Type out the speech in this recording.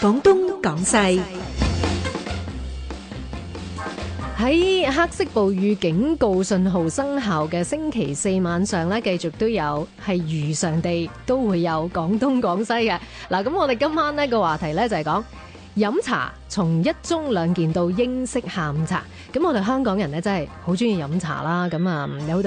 广东广西。喺黑色暴雨警告信号生效嘅星期四晚上咧继续都有系如常地都会有广东广西嘅。嗱咁我哋今晚呢个话题咧就系讲饮茶从一盅两件到英式下午茶。咁我哋香港人咧真系好中意饮茶啦咁啊有好多